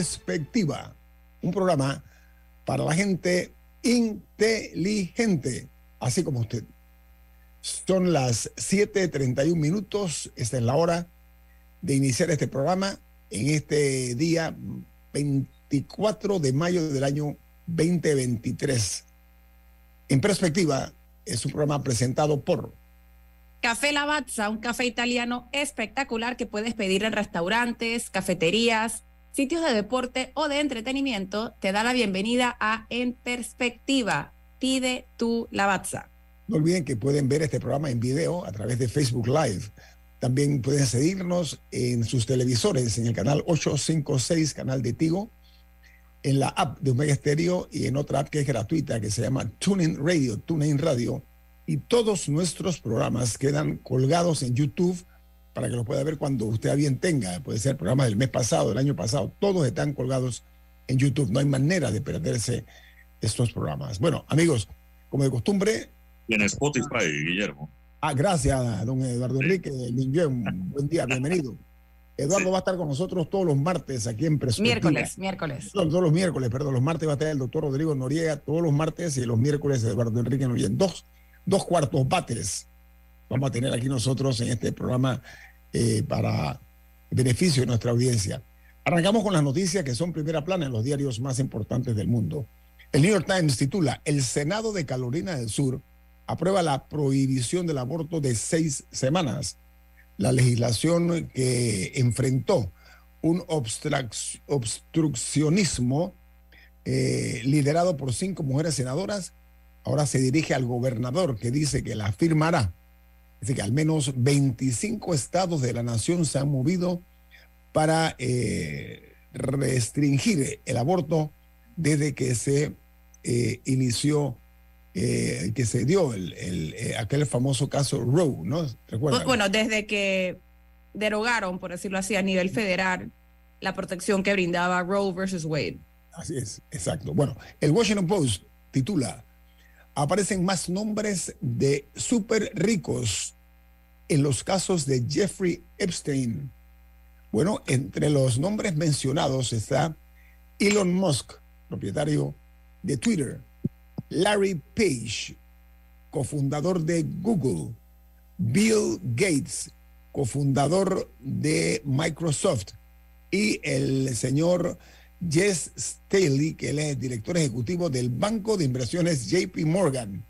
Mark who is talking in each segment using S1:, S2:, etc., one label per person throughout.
S1: Perspectiva, un programa para la gente inteligente, así como usted. Son las 7:31 minutos, esta es la hora de iniciar este programa en este día 24 de mayo del año 2023. En perspectiva, es un programa presentado por
S2: Café Lavazza, un café italiano espectacular que puedes pedir en restaurantes, cafeterías, sitios de deporte o de entretenimiento, te da la bienvenida a En Perspectiva. Pide tu Lavazza.
S1: No olviden que pueden ver este programa en video a través de Facebook Live. También pueden seguirnos en sus televisores, en el canal 856, canal de Tigo, en la app de Omega Stereo y en otra app que es gratuita que se llama TuneIn Radio, TuneIn Radio. Y todos nuestros programas quedan colgados en YouTube para que lo pueda ver cuando usted a bien tenga. Puede ser programa del mes pasado, del año pasado. Todos están colgados en YouTube. No hay manera de perderse estos programas. Bueno, amigos, como de costumbre.
S3: Y en Spotify, Guillermo.
S1: Ah, gracias, don Eduardo Enrique. Buen día, bienvenido. Eduardo va a estar con nosotros todos los martes aquí en Perspectiva.
S2: Miércoles, miércoles.
S1: Todos, los miércoles, perdón. Los martes va a estar el doctor Rodrigo Noriega todos los martes y los miércoles Eduardo Enrique Noriega. Dos, dos cuartos bates vamos a tener aquí nosotros en este programa eh, para beneficio de nuestra audiencia. Arrancamos con las noticias que son primera plana en los diarios más importantes del mundo. El New York Times titula, El Senado de Carolina del Sur aprueba la prohibición del aborto de seis semanas. La legislación que enfrentó un obstruccionismo eh, liderado por cinco mujeres senadoras, ahora se dirige al gobernador que dice que la firmará Dice que al menos 25 estados de la nación se han movido para eh, restringir el aborto desde que se eh, inició, eh, que se dio el, aquel famoso caso Roe, ¿no?
S2: Bueno, desde que derogaron, por decirlo así, a nivel federal la protección que brindaba Roe versus Wade.
S1: Así es, exacto. Bueno, el Washington Post titula aparecen más nombres de súper ricos en los casos de Jeffrey Epstein. Bueno, entre los nombres mencionados está Elon Musk, propietario de Twitter, Larry Page, cofundador de Google, Bill Gates, cofundador de Microsoft, y el señor Jess Staley, que él es director ejecutivo del Banco de Inversiones JP Morgan.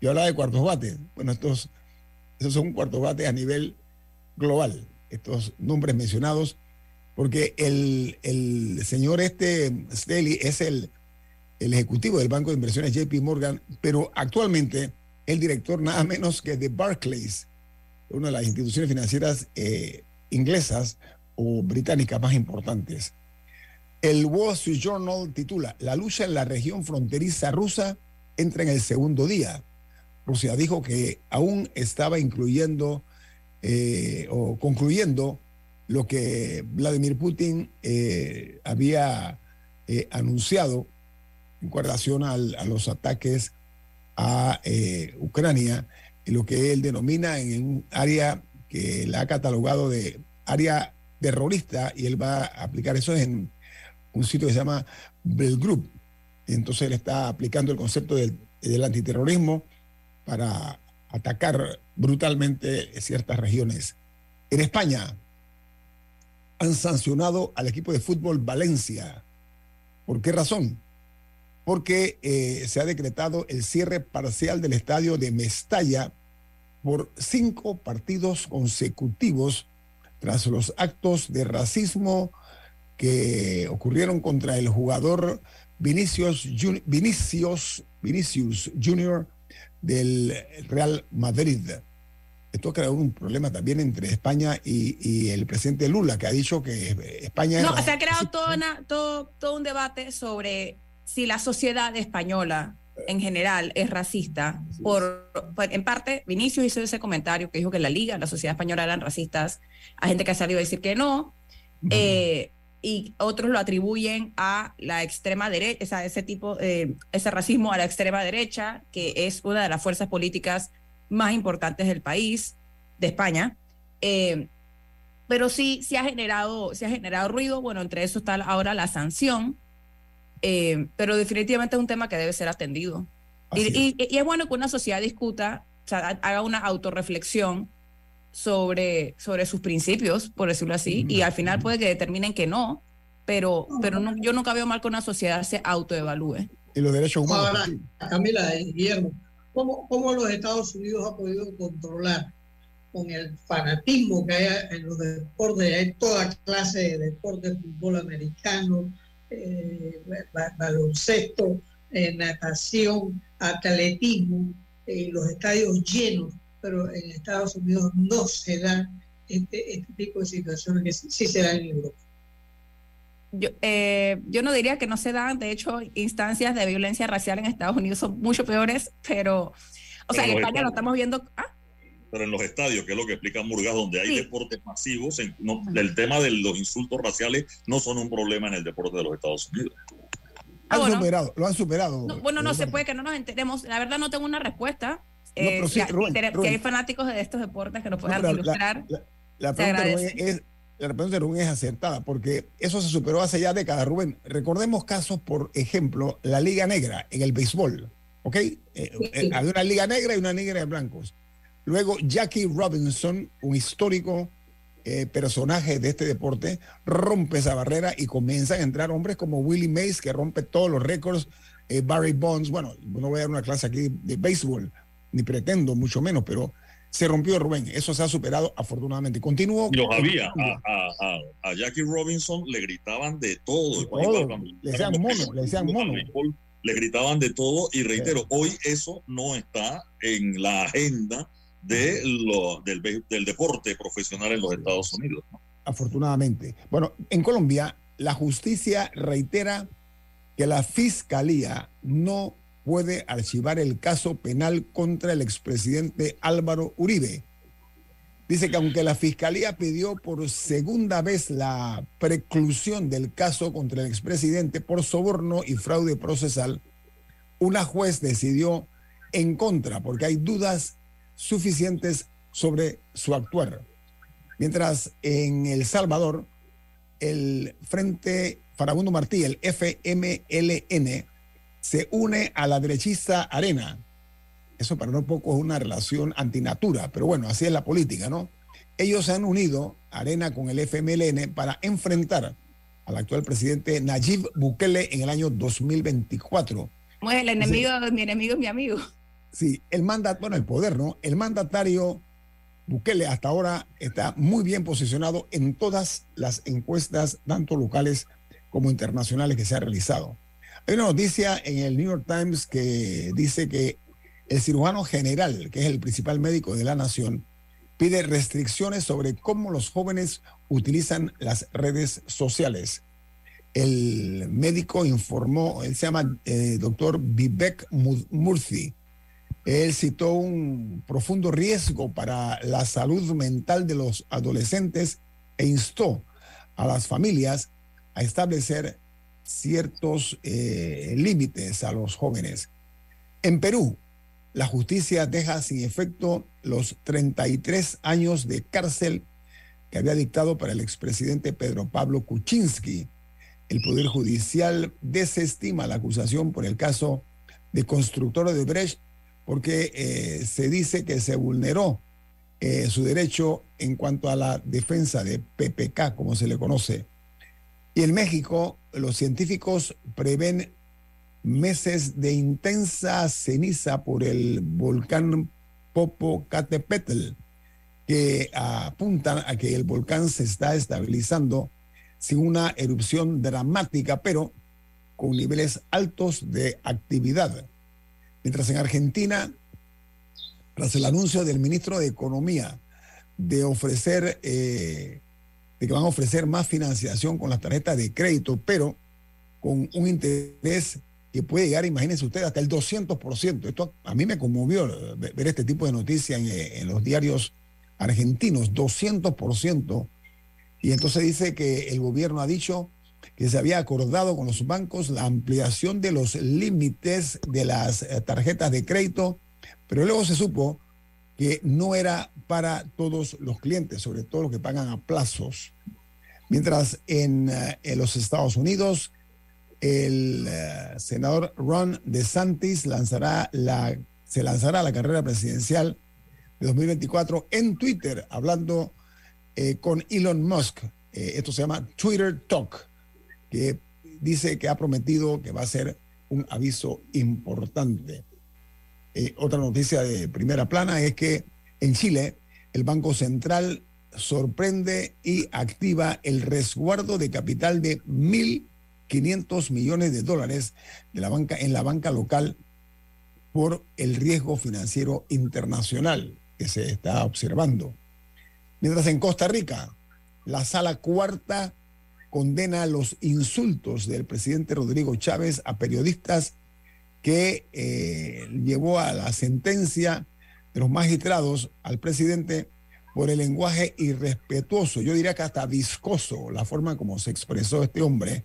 S1: Y habla de cuartos bates. Bueno, estos, esos son cuartos bates a nivel global, estos nombres mencionados, porque el, el señor este Staley es el, el ejecutivo del Banco de Inversiones JP Morgan, pero actualmente el director nada menos que de Barclays, una de las instituciones financieras eh, inglesas o británicas más importantes. El Wall Street Journal titula, La lucha en la región fronteriza rusa entra en el segundo día. Rusia dijo que aún estaba incluyendo eh, o concluyendo lo que Vladimir Putin eh, había eh, anunciado en relación a los ataques a Ucrania, en lo que él denomina en un área que la ha catalogado de área terrorista y él va a aplicar eso en un sitio que se llama Belgroup. Y entonces él está aplicando el concepto del, del antiterrorismo para atacar brutalmente ciertas regiones. En España han sancionado al equipo de fútbol Valencia. ¿Por qué razón? Porque eh, se ha decretado el cierre parcial del estadio de Mestalla por cinco partidos consecutivos tras los actos de racismo que ocurrieron contra el jugador Vinicius, Vinicius, Vinicius Junior del Real Madrid. Esto ha creado un problema también entre España y, y el presidente Lula, que ha dicho que España...
S2: No,
S1: es
S2: se ha creado todo, una- todo, todo un debate sobre si la sociedad española en general es racista. Por, por- en parte, Vinicius hizo ese comentario que dijo que la liga, la sociedad española eran racistas. Hay gente que ha salido a decir que no. eh, y otros lo atribuyen a la extrema derecha, ese tipo, eh, ese racismo a la extrema derecha, que es una de las fuerzas políticas más importantes del país, de España. Eh, pero sí, sí ha generado, sí ha generado ruido. Bueno, entre eso está ahora la sanción, eh, pero definitivamente es un tema que debe ser atendido. Y,
S1: es.
S2: y- y es bueno que una sociedad discuta, o sea, ha- haga una autorreflexión sobre, sobre sus principios, por decirlo así, y al final puede que determinen que no, pero, pero no- yo nunca veo mal que una sociedad se autoevalúe.
S1: y los derechos humanos.
S4: Ahora,
S1: sí.
S4: Camila y Guillermo, ¿cómo, ¿cómo los Estados Unidos ha podido controlar con el fanatismo que hay en los deportes? Hay toda clase de deportes, fútbol americano, eh, ba- baloncesto, eh, natación, atletismo, eh, los estadios llenos, pero en Estados Unidos no se da este, este tipo de situaciones que sí, sí se dan en Europa.
S2: Yo, eh, yo no diría que no se dan, de hecho, instancias de violencia racial en Estados Unidos son mucho peores, pero, o sea, en
S3: Pero
S2: España lo
S3: estamos-
S2: viendo. Ah,
S3: Pero en los estadios, que es lo que explica Murgas, donde hay
S2: Sí.
S3: deportes masivos, en- no- el tema de los insultos raciales no son un problema en el deporte de los Estados Unidos.
S2: Ah,
S1: Han
S2: bueno.
S1: superado, lo han superado.
S2: no, bueno, no se puede que no nos enteremos. La verdad, no tengo una respuesta.
S1: No,
S2: Eh,
S1: pero sí, Rubén, Rubén.
S2: hay fanáticos de estos deportes que nos
S1: No,
S2: puedan
S1: la-
S2: ilustrar.
S1: La, la
S2: Se
S1: pregunta de es, la pregunta de Rubén es acertada, porque eso se superó hace ya décadas, Rubén. Recordemos casos, por ejemplo, la Liga Negra en el béisbol, ¿ok? Eh, eh, había una Liga Negra y una Negra de blancos. Luego, Jackie Robinson, un histórico eh, personaje de este deporte, rompe esa barrera y comienzan a entrar hombres como Willie Mays, que rompe todos los récords, eh, Barry Bonds. Bueno, no voy a dar una clase aquí de béisbol, ni pretendo, mucho menos, pero se rompió Rubén. Eso se ha superado afortunadamente. Continúo.
S3: Los
S1: con-
S3: había. A, a- Jackie Robinson le gritaban de todo.
S1: De
S3: Igual
S1: todo.
S3: cuando-
S1: Le decían mono, le decían mono.
S3: Le gritaban de todo y reitero, hoy eso no está en la agenda de lo, del, deporte profesional en los Estados Unidos. ¿no?
S1: afortunadamente. Bueno, en Colombia, la justicia reitera que la fiscalía no puede archivar el caso penal contra el expresidente Álvaro Uribe. Dice que aunque la fiscalía pidió por segunda vez la preclusión del caso contra el expresidente por soborno y fraude procesal, una juez decidió en contra porque hay dudas suficientes sobre su actuar. Mientras en El Salvador, el Frente Farabundo Martí, el FMLN, se une a la derechista Arena. Eso para no poco es una relación antinatura, pero bueno, así es la política, ¿no? Ellos se han unido, Arena con el FMLN, para enfrentar al actual presidente Nayib Bukele en el año 2024.
S2: Como es el enemigo, mi enemigo es mi amigo.
S1: Sí, el mandat, bueno, el poder, ¿no? El mandatario Bukele hasta ahora está muy bien posicionado en todas las encuestas, tanto locales como internacionales que se ha realizado. Hay una noticia en el New York Times que dice que el cirujano general, que es el principal médico de la nación, pide restricciones sobre cómo los jóvenes utilizan las redes sociales. El médico informó, él se llama eh, doctor Vivek Murthy. Él citó un profundo riesgo para la salud mental de los adolescentes e instó a las familias a establecer ciertos eh, límites a los jóvenes. En Perú, la justicia deja sin efecto los 33 años de cárcel que había dictado para el expresidente Pedro Pablo Kuczynski. El Poder Judicial desestima la acusación por el caso de constructor de Brecht porque eh, se dice que se vulneró eh, su derecho en cuanto a la defensa de PPK, como se le conoce. Y en México, los científicos prevén meses de intensa ceniza por el volcán Popocatépetl, que apuntan a que el volcán se está estabilizando sin una erupción dramática, pero con niveles altos de actividad. Mientras en Argentina, tras el anuncio del ministro de Economía de ofrecer, eh, de que van a ofrecer más financiación con las tarjetas de crédito, pero con un interés que puede llegar, imagínense ustedes, hasta el 200%. Esto a mí me conmovió ver este tipo de noticias en, en los diarios argentinos, 200%. Y entonces dice que el gobierno ha dicho que se había acordado con los bancos la ampliación de los límites de las eh, tarjetas de crédito, pero luego se supo que no era para todos los clientes, sobre todo los que pagan a plazos. Mientras en, eh, los Estados Unidos, el eh, senador Ron DeSantis lanzará la, se lanzará la carrera presidencial de 2024 en Twitter, hablando eh, con Elon Musk. Esto se llama Twitter Talk, que dice que ha prometido que va a ser un aviso importante. Eh, otra noticia de primera plana es que en Chile el Banco Central sorprende y activa el resguardo de capital de 1.500 millones de dólares de la banca, en la banca local por el riesgo financiero internacional que se está observando. Mientras en Costa Rica, la sala cuarta condena los insultos del presidente Rodrigo Chávez a periodistas que eh, llevó a la sentencia de los magistrados al presidente por el lenguaje irrespetuoso, yo diría que hasta viscoso, la forma como se expresó este hombre,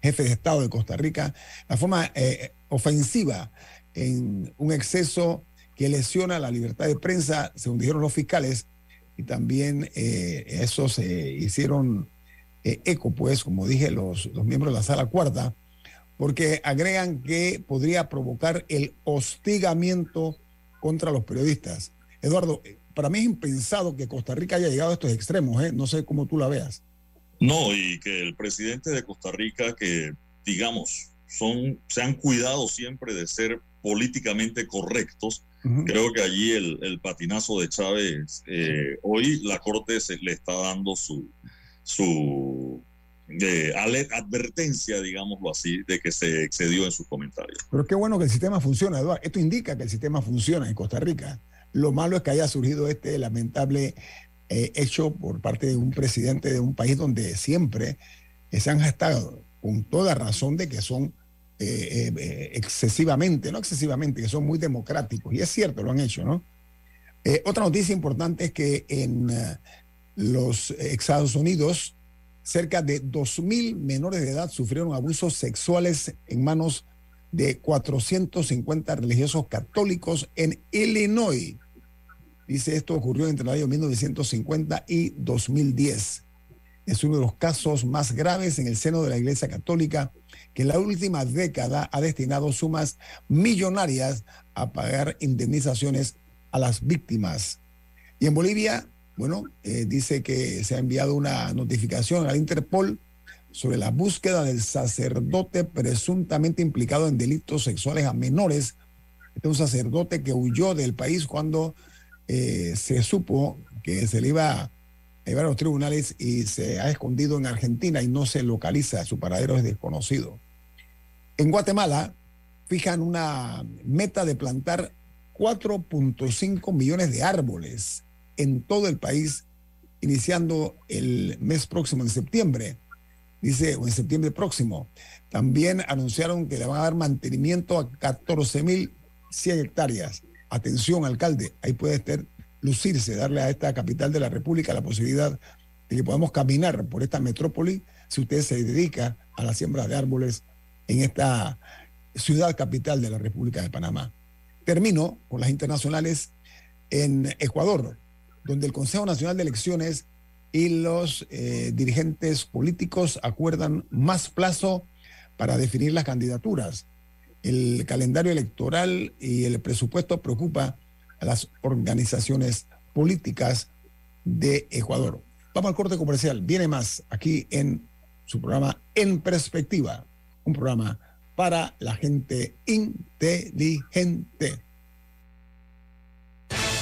S1: jefe de Estado de Costa Rica, la forma eh, ofensiva en un exceso que lesiona la libertad de prensa, según dijeron los fiscales, y también eh, eso se hicieron eh, eco, pues, como dije, los, los miembros de la sala cuarta, porque agregan que podría provocar el hostigamiento contra los periodistas. Eduardo, eh, para mí es impensado que Costa Rica haya llegado a estos extremos, ¿eh? no sé cómo tú la veas.
S3: No, y que el presidente de Costa Rica, que digamos, son, se han cuidado siempre de ser políticamente correctos, Creo que allí el, patinazo de Chávez, eh, hoy la Corte se, le está dando su, su de advertencia, digámoslo así, de que se excedió en sus comentarios.
S1: Pero qué bueno que el sistema funciona, Eduardo. Esto indica que el sistema funciona en Costa Rica. Lo malo es que haya surgido este lamentable eh, hecho por parte de un presidente de un país donde siempre se han gestado con toda razón de que son eh, eh, excesivamente, no excesivamente, que son muy democráticos. Y es cierto, lo han hecho, ¿no? Eh, otra noticia importante es que en los Estados Unidos, cerca de 2.000 menores de edad sufrieron abusos sexuales en manos de 450 religiosos católicos en Illinois. Dice, esto ocurrió entre el año 1950 y 2010. Es uno de los casos más graves en el seno de la Iglesia Católica que en la última década ha destinado sumas millonarias a pagar indemnizaciones a las víctimas. Y en Bolivia, bueno, eh, dice que se ha enviado una notificación al Interpol sobre la búsqueda del sacerdote presuntamente implicado en delitos sexuales a menores. Este es un sacerdote que huyó del país cuando eh, se supo que se le iba a llevar a los tribunales y se ha escondido en Argentina y no se localiza, su paradero es desconocido. En Guatemala fijan una meta de plantar 4.5 millones de árboles en todo el país, iniciando el mes próximo, en septiembre. Dice, o en septiembre próximo. También anunciaron que le van a dar mantenimiento a 14.100 hectáreas. Atención, alcalde, ahí puede estar, lucirse, darle a esta capital de la República la posibilidad de que podamos caminar por esta metrópoli si usted se dedica a la siembra de árboles en esta ciudad capital de la República de Panamá. Termino con las internacionales en Ecuador, donde el Consejo Nacional de Elecciones y los eh, dirigentes políticos acuerdan más plazo para definir las candidaturas. El calendario electoral y el presupuesto preocupa a las organizaciones políticas de Ecuador. Vamos al corte comercial. Viene más aquí en su programa En Perspectiva, un programa para la gente inteligente.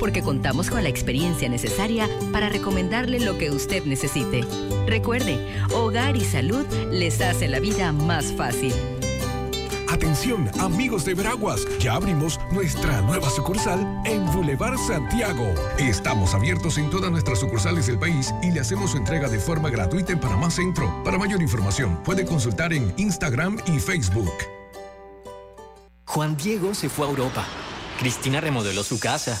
S5: porque contamos con la experiencia necesaria para recomendarle lo que usted necesite. Recuerde, Hogar y Salud les hace la vida más fácil.
S6: Atención, amigos de Veraguas, ya abrimos nuestra nueva sucursal en Boulevard Santiago. Estamos abiertos en todas nuestras sucursales del país y le hacemos su entrega de forma gratuita en Panamá Centro. Para mayor información, puede consultar en Instagram y Facebook.
S7: Juan Diego se fue a Europa. Cristina remodeló su casa.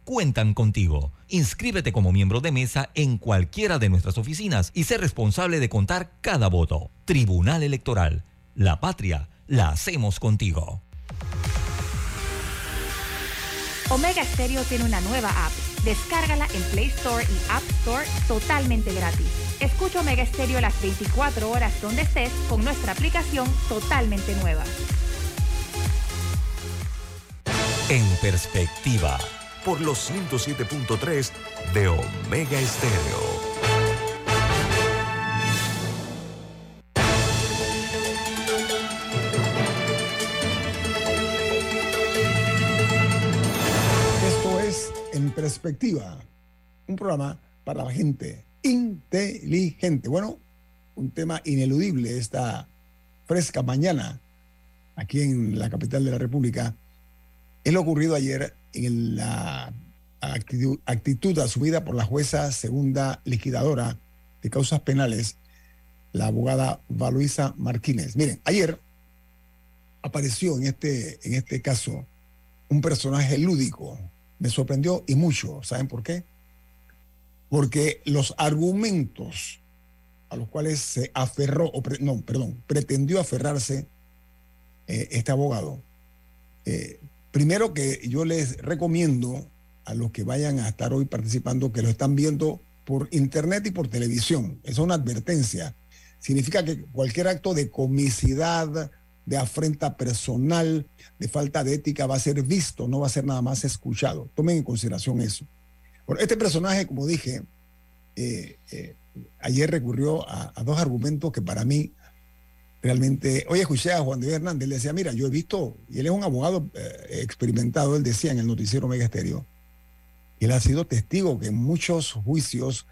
S8: cuentan contigo. Inscríbete como miembro de mesa en cualquiera de nuestras oficinas y sé responsable de contar cada voto. Tribunal Electoral. La patria la hacemos contigo.
S9: Omega Stereo tiene una nueva app. Descárgala en Play Store y App Store totalmente gratis. Escucha Omega Stereo las 24 horas donde estés con nuestra aplicación totalmente nueva.
S8: En perspectiva,
S10: por los 107.3 de Omega Estéreo.
S1: Esto es En Perspectiva, un programa para la gente inteligente. Bueno, un tema ineludible esta fresca mañana aquí en la capital de la República es lo ocurrido ayer en la actitud, actitud asumida por la jueza segunda liquidadora de causas penales, la abogada Valuisa Martínez. Miren, ayer apareció en este, en este caso un personaje lúdico. Me sorprendió y mucho. ¿Saben por qué? Porque los argumentos a los cuales se aferró, o no, perdón, pretendió aferrarse eh, este abogado, eh, primero que yo les recomiendo a los que vayan a estar hoy participando que lo están viendo por internet y por televisión. Es una advertencia. Significa que cualquier acto de comicidad, de afrenta personal, de falta de ética va a ser visto, no va a ser nada más escuchado. Tomen en consideración eso. Este personaje, como dije, eh, eh, ayer recurrió a dos argumentos que para mí realmente, hoy escuché a Juan de Hernández, él decía, mira, yo he visto, y él es un abogado eh, experimentado, él decía en el noticiero Mega Estéreo, él ha sido testigo que en muchos juicios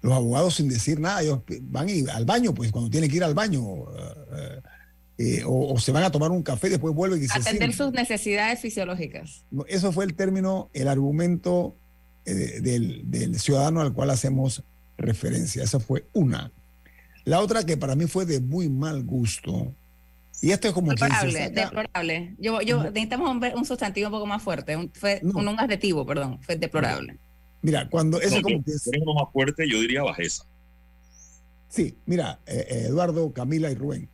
S1: los abogados sin decir nada, ellos van y- al baño, pues cuando tienen que ir al baño, eh, eh, o, o se van a tomar un café, después vuelven y se
S2: Atender sus necesidades fisiológicas.
S1: Eso fue el término, el argumento eh, del, del ciudadano al cual hacemos referencia. Esa fue una. La otra que para mí fue de muy mal gusto, y esto es como
S2: Deplorable,
S1: saca-
S2: deplorable. Yo, necesitamos un, ver- un sustantivo un poco más fuerte, un, fue
S1: No.
S2: un, un adjetivo, perdón, fue deplorable.
S1: Mira, cuando eso
S3: No,
S1: es como que
S3: uno más fuerte, yo diría bajeza.
S1: Sí, mira, eh, eh, Eduardo, Camila y Rubén.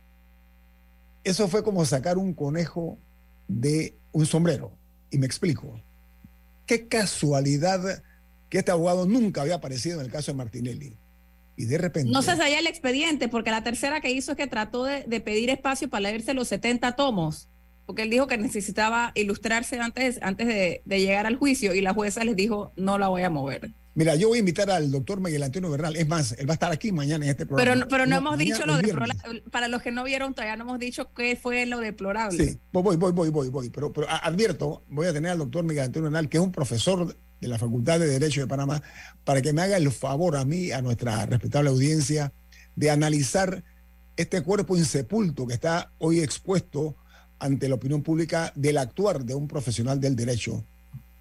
S1: Eso fue como sacar un conejo de un sombrero. Y me explico. Qué casualidad que este abogado nunca había aparecido en el caso de Martinelli. Y de repente.
S2: No se sabía el expediente, porque la tercera que hizo es que trató de, de pedir espacio para leerse los 70 tomos, porque él dijo que necesitaba ilustrarse antes, antes de, de llegar al juicio y la jueza les dijo, no la voy a mover.
S1: Mira, yo voy a invitar al doctor Miguel Antonio Bernal. Es más, él va a estar aquí mañana en este programa.
S2: Pero, pero no, hemos dicho lo
S1: los
S2: de
S1: viernes.
S2: Para los que no vieron, todavía no hemos dicho qué fue lo deplorable.
S1: Sí, voy, voy, voy, voy, voy. Pero, pero advierto, voy a tener al doctor Miguel Antonio Bernal, que es un profesor de la Facultad de Derecho de Panamá, para que me haga el favor a mí, a nuestra respetable audiencia, de analizar este cuerpo insepulto que está hoy expuesto ante la opinión pública del actuar de un profesional del derecho,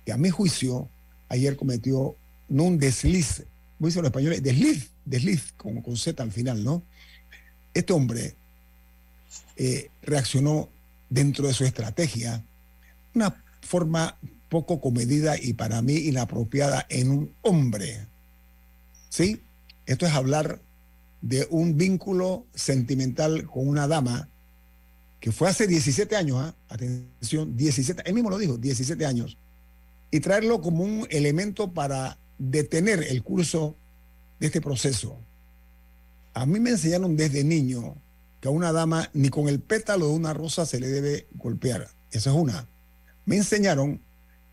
S1: que a mi juicio ayer cometió no un desliz, voy a decirlo en español, desliz, desliz, con, con Z al final, ¿no? Este hombre eh, reaccionó dentro de su estrategia una forma poco comedida y para mí inapropiada en un hombre. ¿Sí? Esto es hablar de un vínculo sentimental con una dama que fue hace 17 años, ¿ah? atención, 17, él mismo lo dijo, 17 años, y traerlo como un elemento para detener el curso de este proceso. A mí me enseñaron desde niño que a una dama ni con el pétalo de una rosa se le debe golpear. Esa es una. Me enseñaron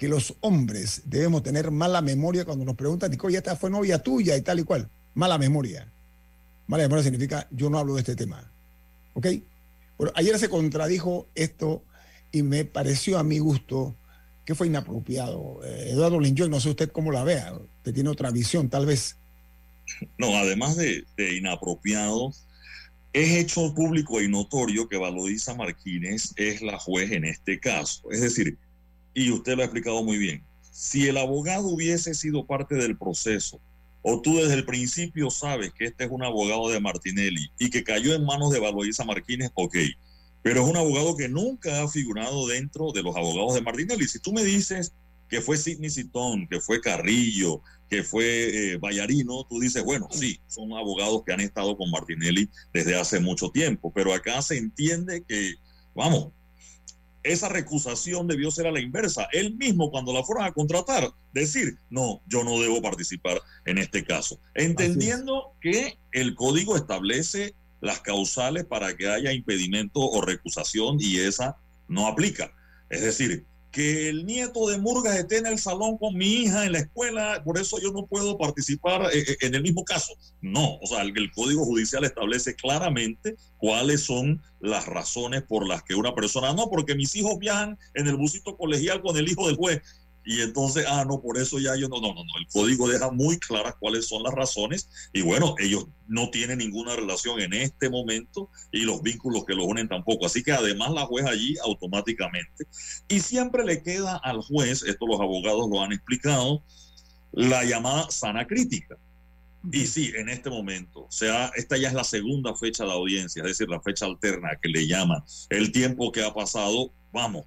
S1: que los hombres debemos tener mala memoria cuando nos preguntan, Nico, ya esta fue novia tuya y tal y cual. Mala memoria. Mala memoria significa yo no hablo de este tema. ¿Ok? Bueno, ayer se contradijo esto y me pareció a mi gusto que fue inapropiado. Eh, Eduardo Linjoy, no sé usted cómo la vea. Usted tiene otra visión, tal vez.
S3: No, además de, inapropiado, es hecho público y notorio que Valodiza Martínez es la juez en este caso. Es decir, y usted lo ha explicado muy bien, si el abogado hubiese sido parte del proceso, o tú desde el principio sabes que este es un abogado de Martinelli y que cayó en manos de Valodiza Martínez, ok. Pero es un abogado que nunca ha figurado dentro de los abogados de Martinelli. Si tú me dices que fue Sidney Citón, que fue Carrillo, que fue eh, Vallarino, tú dices, bueno, sí, son abogados que han estado con Martinelli desde hace mucho tiempo, pero acá se entiende que, vamos, esa recusación debió ser a la inversa. Él mismo, cuando la fueron a contratar, decir, no, yo no debo participar en este caso. Entendiendo que el código establece las causales para que haya impedimento o recusación y esa no aplica. Es decir, que el nieto de Murgas esté en el salón con mi hija en la escuela, por eso yo no puedo participar eh, eh, en el mismo caso. No, o sea, el, el Código Judicial establece claramente cuáles son las razones por las que una persona, no, porque mis hijos viajan en el busito colegial con el hijo del juez. Y entonces, ah, no, por eso ya yo no, no, no, no. El código deja muy claras cuáles son las razones. Y bueno, ellos no tienen ninguna relación en este momento y los vínculos que los unen tampoco. Así que además la juez allí automáticamente. Y siempre le queda al juez, esto los abogados lo han explicado, la llamada sana crítica. Y sí, en este momento, o sea, esta ya es la segunda fecha de audiencia, es decir, la fecha alterna que le llaman. El tiempo que ha pasado, vamos,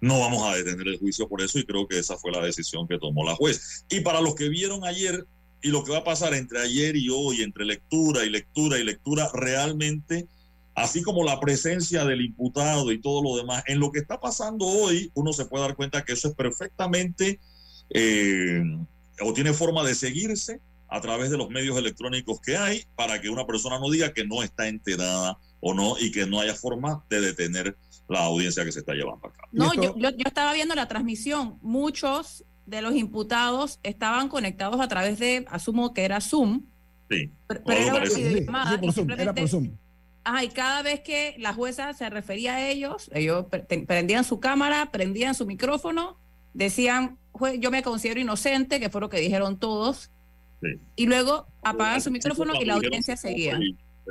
S3: no vamos a detener el juicio por eso y creo que esa fue la decisión que tomó la juez. Y para los que vieron ayer y lo que va a pasar entre ayer y hoy, entre lectura y lectura y lectura, realmente, así como la presencia del imputado y todo lo demás, en lo que está pasando hoy, uno se puede dar cuenta que eso es perfectamente, eh, o tiene forma de seguirse a través de los medios electrónicos que hay para que una persona no diga que no está enterada o no y que no haya forma de detener la audiencia que se está llevando a cabo.
S2: No, yo, yo, yo estaba viendo la transmisión. Muchos de los imputados estaban conectados a través de, asumo que era Zoom.
S3: Sí.
S2: Pero, pero era una
S1: Sí, sí,
S2: videollamada
S1: sí, por
S2: y
S1: Zoom, era por Zoom.
S2: Ajá, y cada vez que la jueza se refería a ellos, ellos prendían su cámara, prendían su micrófono, decían, "Jue- yo me considero inocente, que fue lo que dijeron todos,
S3: Sí.
S2: y luego apagaban su micrófono y la audiencia seguía.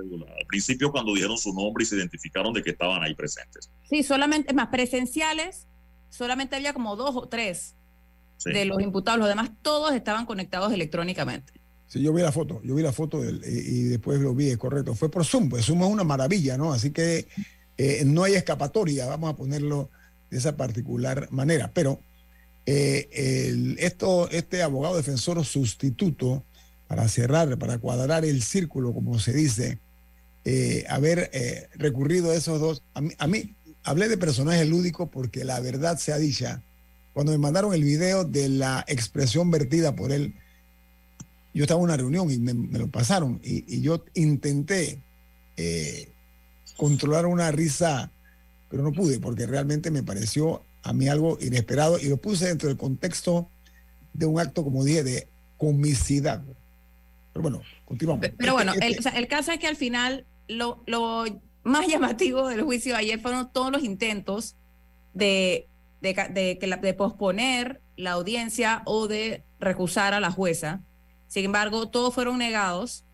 S3: Al principio, cuando dijeron su nombre y se identificaron de que estaban ahí presentes.
S2: Sí, solamente, es más, presenciales, solamente había como dos o tres
S3: Sí.
S2: de los imputados, los demás todos estaban conectados electrónicamente.
S1: Sí, yo vi la foto, yo vi la foto del- y, y después lo vi, es correcto. Fue por Zoom, pues Zoom es una maravilla, ¿no? Así que eh, no hay escapatoria, vamos a ponerlo de esa particular manera. Pero eh, el- esto, este abogado defensor sustituto, para cerrar, para cuadrar el círculo, como se dice, eh, haber eh, recurrido a esos dos, a mí, a mí hablé de personaje lúdico porque la verdad sea dicha, cuando me mandaron el video de la expresión vertida por él, yo estaba en una reunión y me, me lo pasaron y, y yo intenté eh, controlar una risa, pero no pude porque realmente me pareció a mí algo inesperado y lo puse dentro del contexto de un acto, como dije, de comicidad. Pero bueno, continuamos.
S2: Pero bueno, el, o sea, el caso es que al final lo, más llamativo del juicio de ayer fueron todos los intentos de, de, de posponer la audiencia o de recusar a la jueza. Sin embargo, todos fueron negados.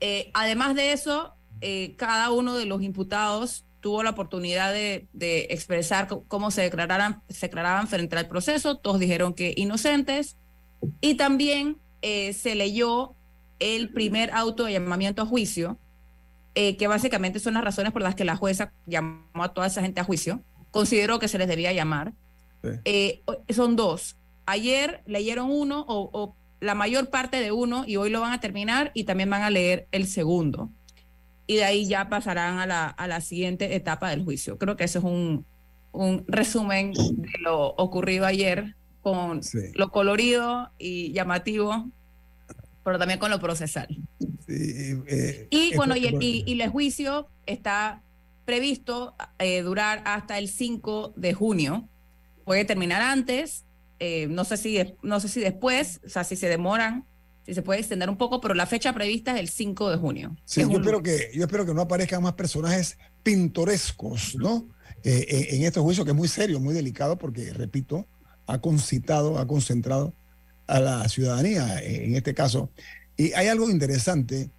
S2: Eh, además de eso, eh, cada uno de los imputados tuvo la oportunidad de, expresar cómo se declararan, se declaraban frente al proceso. Todos dijeron que inocentes. Y también eh, se leyó el primer auto de llamamiento a juicio, eh, que básicamente son las razones por las que la jueza llamó a toda esa gente a juicio. Consideró que se les debía llamar.
S1: Sí.
S2: Eh, son dos. Ayer leyeron uno o, o la mayor parte de uno y hoy lo van a terminar y también van a leer el segundo. Y de ahí ya pasarán a la, a la siguiente etapa del juicio. Creo que ese es un, un resumen de lo ocurrido ayer con
S1: Sí.
S2: lo colorido y llamativo, pero también con lo procesal.
S1: Sí, eh,
S2: Y bueno, y el, y, y el juicio está previsto eh, durar hasta el 5 de junio. Puede terminar antes, eh, no, sé si, no sé si después, o sea, si se demoran, si se puede extender un poco, pero la fecha prevista es el 5 de junio.
S1: Sí, yo espero, que, yo espero que no aparezcan más personajes pintorescos, ¿no? Eh, en, en este juicio que es muy serio, muy delicado, porque, repito, ha concitado, ha concentrado a la ciudadanía eh, en este caso. Y hay algo interesante,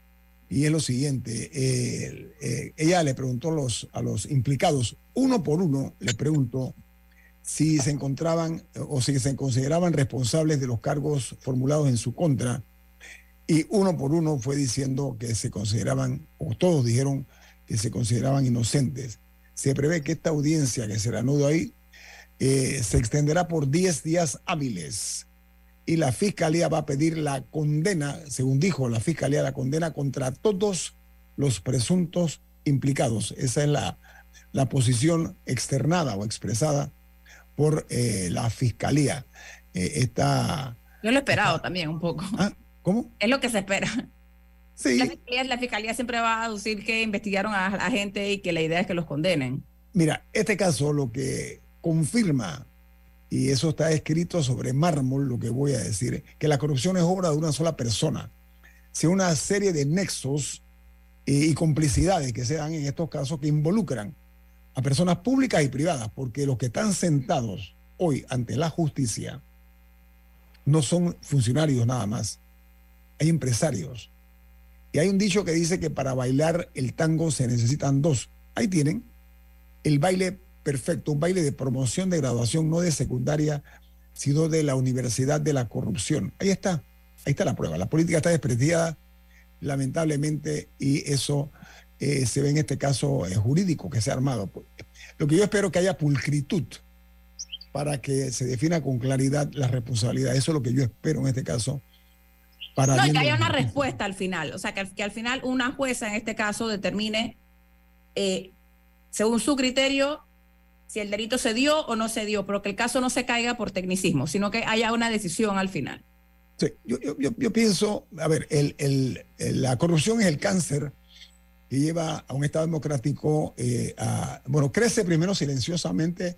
S1: y es lo siguiente. eh, eh, ella le preguntó a los, implicados, uno por uno, le preguntó si se encontraban o si se consideraban responsables de los cargos formulados en su contra y uno por uno fue diciendo que se consideraban, o todos dijeron que se consideraban inocentes. Se prevé que esta audiencia que se reanudó ahí se extenderá por 10 días hábiles y la fiscalía va a pedir la condena, según dijo la fiscalía, la condena contra todos los presuntos implicados. Esa es la, la posición externada o expresada por eh, la fiscalía. Eh, esta,
S2: Yo lo he esperado también un poco.
S1: ¿ah? ¿Cómo?
S2: Es lo que se espera.
S1: Sí.
S2: La fiscalía, la fiscalía siempre va a decir que investigaron a la gente y que la idea es que los condenen.
S1: Mira, este caso lo que confirma, y eso está escrito sobre mármol, lo que voy a decir, que la corrupción es obra de una sola persona, sino una serie de nexos y, y complicidades que se dan en estos casos que involucran a personas públicas y privadas, porque los que están sentados hoy ante la justicia no son funcionarios nada más, hay empresarios. Y hay un dicho que dice que para bailar el tango se necesitan dos. Ahí tienen el baile perfecto, un baile de promoción de graduación, no de secundaria, sino de la Universidad de la Corrupción. Ahí está, ahí está la prueba. La política está despreciada, lamentablemente, y eso eh, se ve en este caso eh, jurídico que se ha armado. Lo que yo espero que haya pulcritud para que se defina con claridad la responsabilidad. Eso es lo que yo espero en este caso. Para
S2: No, y que haya una
S1: justicia.
S2: respuesta al final. O sea, que al, que al final una jueza en este caso determine, eh, según su criterio, si el delito se dio o no se dio, pero que el caso no se caiga por tecnicismo, sino que haya una decisión al final.
S1: Sí, yo, pienso, a ver, el- el- la corrupción es el cáncer que lleva a un Estado democrático eh, a, bueno, crece primero silenciosamente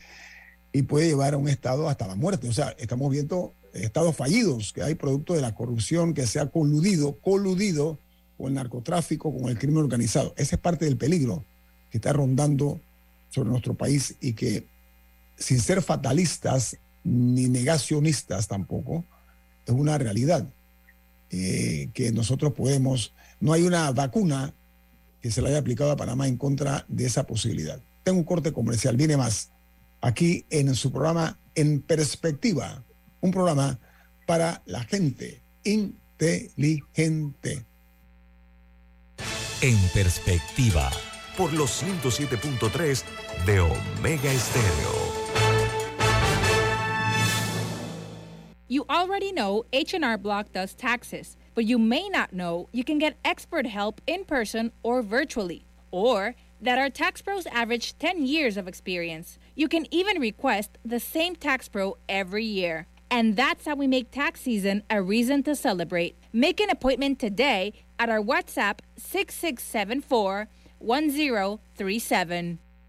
S1: y puede llevar a un Estado hasta la muerte. O sea, estamos viendo estados fallidos, que hay producto de la corrupción que se ha coludido, coludido con el narcotráfico, con el crimen organizado. Ese es parte del peligro que está rondando sobre nuestro país y que, sin ser fatalistas ni negacionistas tampoco, es una realidad eh, que nosotros podemos, no hay una vacuna que se le haya aplicado a Panamá en contra de esa posibilidad. Tengo un corte comercial, viene más, aquí en su programa En Perspectiva, un programa para la gente inteligente.
S10: En perspectiva, por los 107.3 de Omega Estéreo.
S11: You already know H&R Block does taxes, but you may not know you can get expert help in person or virtually, or that our tax pros average 10 years of experience. You can even request the same tax pro every year. And that's how we make tax season a reason to celebrate. Make an appointment today at our WhatsApp 6674 1037.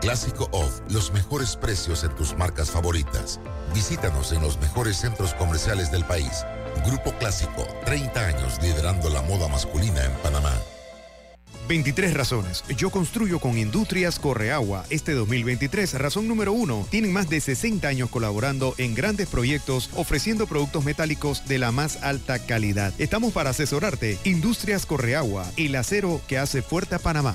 S12: Clásico Off, los mejores precios en tus marcas favoritas. Visítanos en los mejores centros comerciales del país. Grupo Clásico, 30 años liderando la moda masculina en Panamá.
S13: 23 razones. Yo construyo con Industrias Correagua. Este 2023, razón número uno, tienen más de 60 años colaborando en grandes proyectos ofreciendo productos metálicos de la más alta calidad. Estamos para asesorarte. Industrias Correagua, el acero que hace fuerte a Panamá.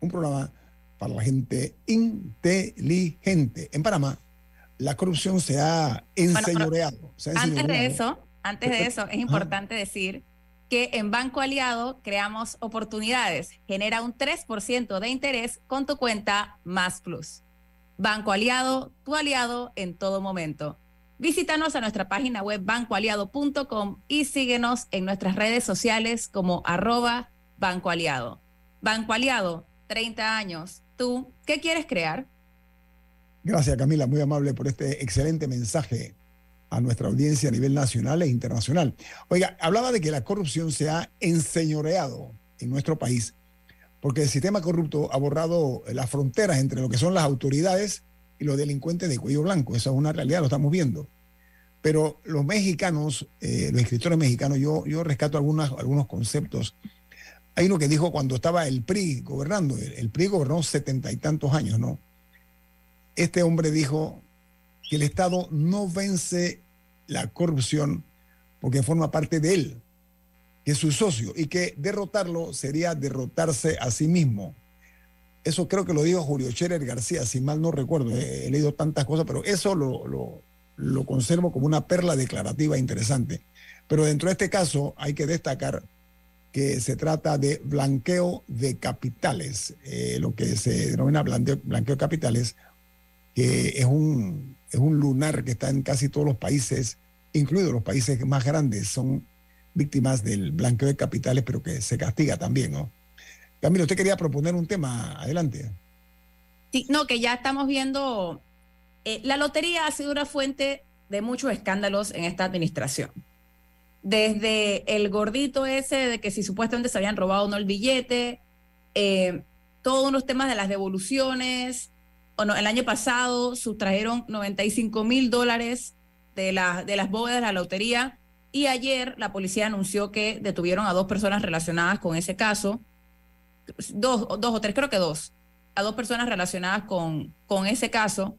S1: un programa para la gente inteligente. En Panamá, la corrupción se ha enseñoreado. se ha
S2: Antes de eso, antes de eso, es importante decir que en Banco Aliado creamos oportunidades. Genera un 3% de interés con tu cuenta Más Plus. Banco Aliado, tu aliado en todo momento. Visítanos a nuestra página web bancoaliado.com y síguenos en nuestras redes sociales como arroba Banco Aliado. Banco Aliado, 30 años. ¿Tú qué quieres crear?
S1: Gracias, Camila, muy amable por este excelente mensaje a nuestra audiencia a nivel nacional e internacional. Oiga, hablaba de que la corrupción se ha enseñoreado en nuestro país porque el sistema corrupto ha borrado las fronteras entre lo que son las autoridades y los delincuentes de cuello blanco. Esa es una realidad, lo estamos viendo. Pero los mexicanos, eh, los escritores mexicanos, yo, yo rescato algunas, algunos conceptos. Hay uno que dijo cuando estaba el PRI gobernando, el, el PRI gobernó setenta y tantos años, ¿no? Este hombre dijo que el Estado no vence la corrupción porque forma parte de él, que es su socio, y que derrotarlo sería derrotarse a sí mismo. Eso creo que lo dijo Julio Scherer García, si mal no recuerdo. He, he leído tantas cosas, pero eso lo, lo, lo conservo como una perla declarativa interesante. Pero dentro de este caso hay que destacar que se trata de blanqueo de capitales, eh, lo que se denomina blanqueo, de capitales, que es un, es un lunar que está en casi todos los países, incluidos los países más grandes, son víctimas del blanqueo de capitales, pero que se castiga también, ¿no? Camilo, usted quería proponer un tema, adelante.
S2: Sí, no, que ya estamos viendo, eh, la lotería ha sido una fuente de muchos escándalos en esta administración. Desde el gordito ese de que si supuestamente se habían robado o no el billete, eh, todos unos temas de las devoluciones, o no, el año pasado sustrajeron 95 mil dólares de, la, de las bóvedas de la lotería. Y ayer la policía anunció que detuvieron a dos personas relacionadas con ese caso, dos, dos o tres, creo que dos, a dos personas relacionadas con, con ese caso.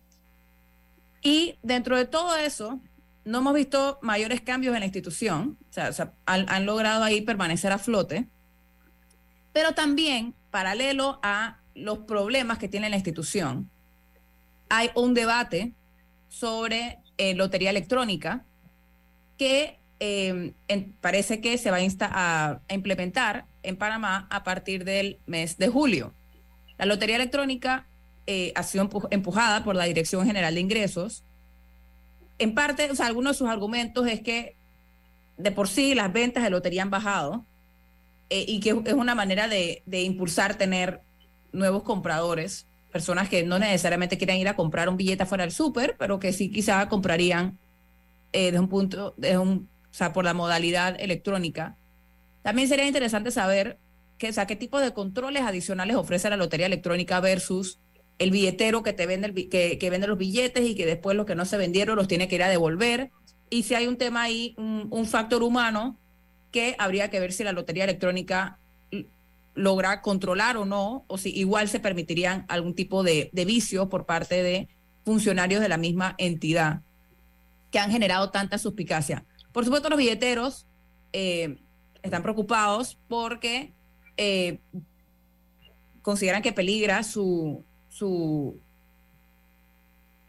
S2: Y dentro de todo eso, no hemos visto mayores cambios en la institución, o sea, han, logrado ahí permanecer a flote, pero también, paralelo a los problemas que tiene la institución, hay un debate sobre eh, lotería electrónica que en- parece que se va a, implementar en Panamá a partir del mes de julio. La lotería electrónica eh, ha sido empu- empujada por la Dirección General de Ingresos. En parte, o sea, algunos de sus argumentos es que de por sí las ventas de lotería han bajado eh, y que es una manera de, impulsar tener nuevos compradores, personas que no necesariamente quieren ir a comprar un billete afuera del súper, pero que sí quizá comprarían eh, desde un punto, desde un, o sea, por la modalidad electrónica. También sería interesante saber qué, o sea, qué tipo de controles adicionales ofrece la lotería electrónica versus el billetero que te vende, que, que vende los billetes y que después los que no se vendieron los tiene que ir a devolver. Y si hay un tema ahí, un, factor humano que habría que ver si la lotería electrónica logra controlar o no, o si igual se permitirían algún tipo de, de vicio por parte de funcionarios de la misma entidad que han generado tanta suspicacia. Por supuesto, los billeteros, eh, están preocupados porque eh, consideran que peligra su, su,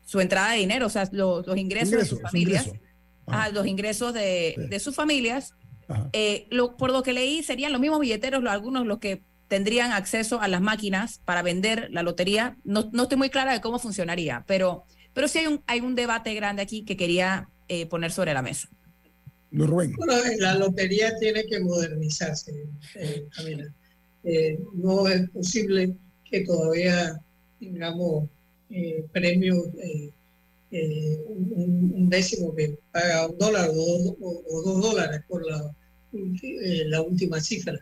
S2: su entrada de dinero, o sea, los, los ingresos de sus familias, ajá, los ingresos de, de sus familias. Eh, lo, por lo que leí, serían los mismos billeteros, los, algunos los que tendrían acceso a las máquinas para vender la lotería. No, no estoy muy clara de cómo funcionaría, pero, pero sí hay un, hay un debate grande aquí que quería eh, poner sobre la mesa.
S4: Bueno, la lotería tiene que modernizarse, eh, eh, no es posible que todavía tengamos eh, premios, eh, un, décimo que paga un dólar o, dos dólares por la, la última cifra.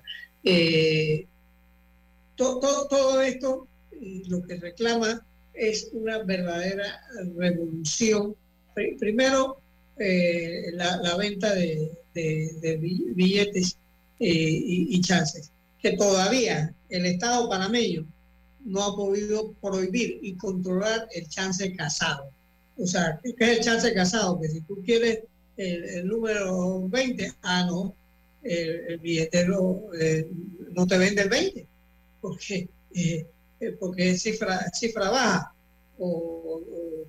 S4: todo, todo esto lo que reclama es una verdadera revolución. Primero, la, venta de, billetes y, chances que todavía el Estado panameño no ha podido prohibir y controlar el chance casado. O sea, ¿qué es el chance casado? Que si tú quieres el, número 20, ah, no, el, billetero eh, no te vende el 20, porque, eh, eh, porque es cifra, cifra baja, o,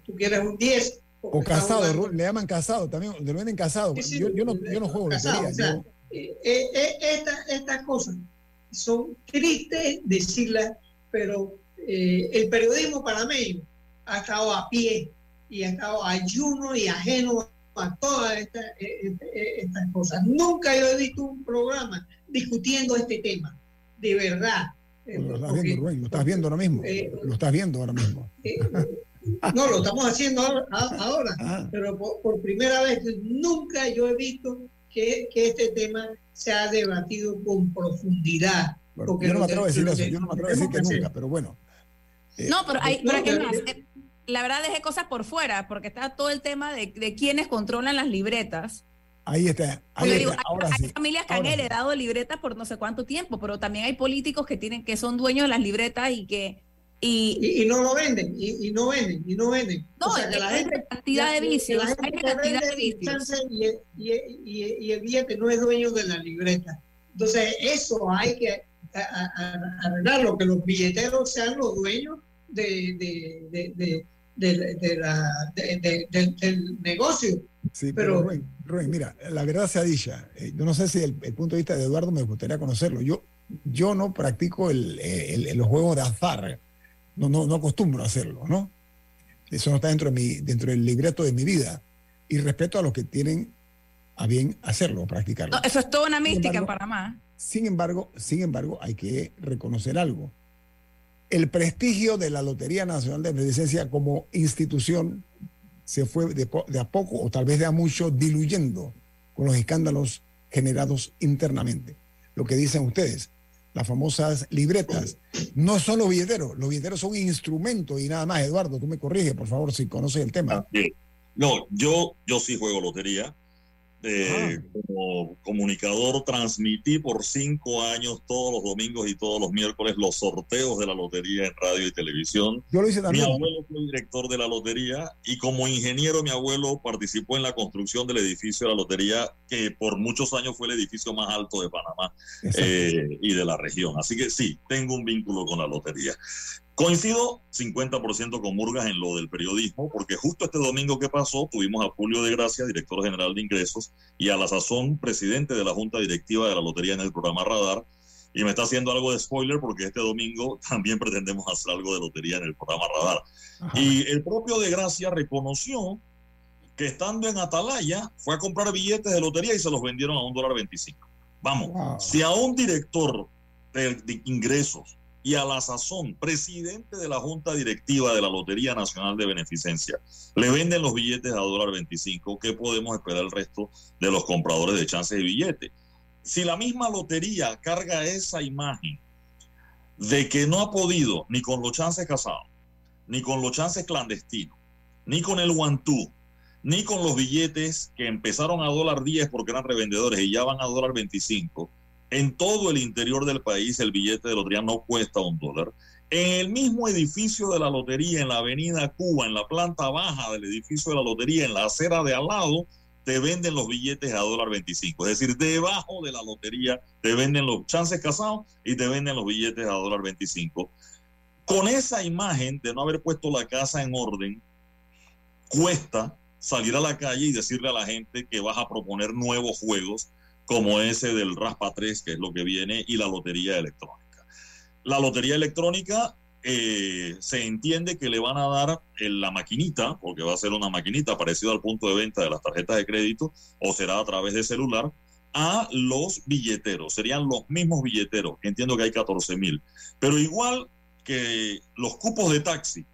S4: tú quieres un 10.
S1: O casado, le llaman casado también, le venden casado. yo, no, yo no juego casado,
S4: lotería. estas cosas son tristes decirlas, pero eh, el periodismo panameño ha estado a pie y ha estado ayuno y ajeno a todas estas, eh, eh, estas cosas. Nunca yo he visto un programa discutiendo este tema, de verdad.
S1: Lo estás viendo, Rubén, lo estás viendo ahora mismo. lo estás viendo ahora mismo.
S4: no, lo estamos haciendo ahora, ah. pero por, primera vez nunca yo he visto que, que este tema se ha debatido con profundidad. Porque
S1: yo no me atrevo a decir eso, yo no me atrevo a decir que nunca, pero bueno.
S2: Eh, no, pero hay, pero más. Eh, la verdad dejé cosas por fuera, porque está todo el tema de, de quienes controlan las libretas.
S1: Ahí está. Ahí
S2: digo, hay, familias que han heredado libretas por no sé cuánto tiempo, pero también hay políticos que tienen que son dueños de las libretas y que
S4: y, y, no lo venden, y, y, no venden, y no venden.
S2: No, o sea, que la gente, cantidad de vicios, hay cantidad de vicios.
S4: Y, y, el billete no es dueño de la libreta. Entonces, eso hay que arreglarlo, que los billeteros sean los dueños de, de, de, de, de la, del negocio.
S1: Sí, pero, pero Rubén, mira, la verdad sea dicha, eh, yo no sé si el, el, punto de vista de Eduardo me gustaría conocerlo. Yo, yo no practico el, el, los juegos de azar no, no, no acostumbro a hacerlo, ¿no? Eso no está dentro, de mi, dentro del libreto de mi vida. Y respeto a los que tienen a bien hacerlo, practicarlo.
S2: eso es toda una mística en Panamá.
S1: Sin embargo, sin embargo, hay que reconocer algo. El prestigio de la Lotería Nacional de Beneficencia como institución se fue de, a poco o tal vez de a mucho diluyendo con los escándalos generados internamente. Lo que dicen ustedes, las famosas libretas. No son los billeteros, los billeteros son instrumentos y nada más. Eduardo, tú me corriges, por favor, si conoces el tema.
S3: No, yo, yo sí juego lotería. Eh, ah. Como comunicador transmití por cinco años todos los domingos y todos los miércoles los sorteos de la lotería en radio y televisión.
S1: Yo lo hice también.
S3: Mi abuelo fue director de la lotería y como ingeniero mi abuelo participó en la construcción del edificio de la lotería que por muchos años fue el edificio más alto de Panamá eh, y de la región. Así que sí, tengo un vínculo con la lotería. Coincido 50% con Murgas en lo del periodismo, porque justo este domingo que pasó tuvimos a Julio de Gracia, director general de ingresos, y a la sazón presidente de la junta directiva de la lotería en el programa Radar. Y me está haciendo algo de spoiler porque este domingo también pretendemos hacer algo de lotería en el programa Radar. Y el propio de Gracia reconoció que estando en Atalaya fue a comprar billetes de lotería y se los vendieron a un dólar 25. Vamos, si a un director de ingresos y a la sazón, presidente de la Junta Directiva de la Lotería Nacional de Beneficencia, le venden los billetes a dólar 25, ¿qué podemos esperar el resto de los compradores de chances de billetes? Si la misma lotería carga esa imagen de que no ha podido ni con los chances casados, ni con los chances clandestinos, ni con el guantú, ni con los billetes que empezaron a dólar 10 porque eran revendedores y ya van a dólar 25, en todo el interior del país el billete de lotería no cuesta un dólar. En el mismo edificio de la lotería, en la avenida Cuba, en la planta baja del edificio de la lotería, en la acera de al lado, te venden los billetes a dólar 25. Es decir, debajo de la lotería te venden los chances casados y te venden los billetes a dólar 25. Con esa imagen de no haber puesto la casa en orden, cuesta salir a la calle y decirle a la gente que vas a proponer nuevos juegos como ese del Raspa 3, que es lo que viene, y la lotería electrónica. La lotería electrónica eh, se entiende que le van a dar en la maquinita, porque va a ser una maquinita parecida al punto de venta de las tarjetas de crédito, o será a través de celular, a los billeteros. Serían los mismos billeteros, entiendo que hay 14 mil. Pero igual que los cupos de taxi,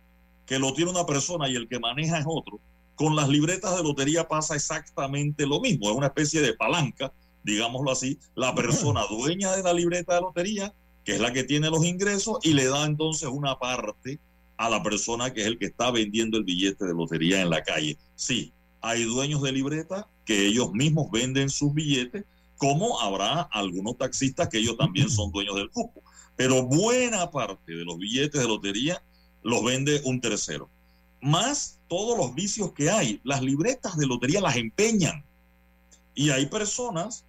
S3: que lo tiene una persona y el que maneja es otro, con las libretas de lotería pasa exactamente lo mismo. Es una especie de palanca, digámoslo así. La persona dueña de la libreta de lotería que es la que tiene los ingresos, y le da entonces una parte a la persona que es el que está vendiendo el billete de lotería en la calle. Sí, hay dueños de libreta que ellos mismos venden sus billetes, como habrá algunos taxistas que ellos también son dueños del cupo. Pero buena parte de los billetes de lotería los vende un tercero. Más todos los vicios que hay. Las libretas de lotería las empeñan. Y hay personas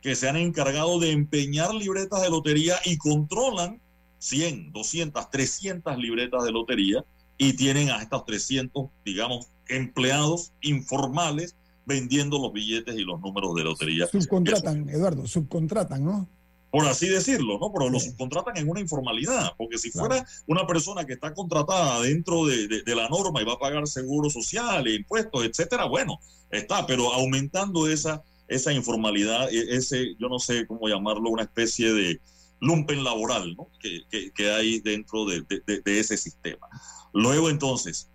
S3: que se han encargado de empeñar libretas de lotería y controlan 100, 200, 300 libretas de lotería y tienen a estos 300, digamos, empleados informales vendiendo los billetes y los números de lotería.
S1: Subcontratan, Eduardo, subcontratan, ¿no?
S3: Por así decirlo, ¿no? Pero lo subcontratan en una informalidad, porque si fuera una persona que está contratada dentro de, de, la norma y va a pagar seguro social, impuestos, etcétera, bueno, está, pero aumentando esa esa informalidad, e-, ese, yo no sé cómo llamarlo, una especie de lumpen laboral ¿no? que, que, hay dentro de, de, ese sistema. Luego entonces,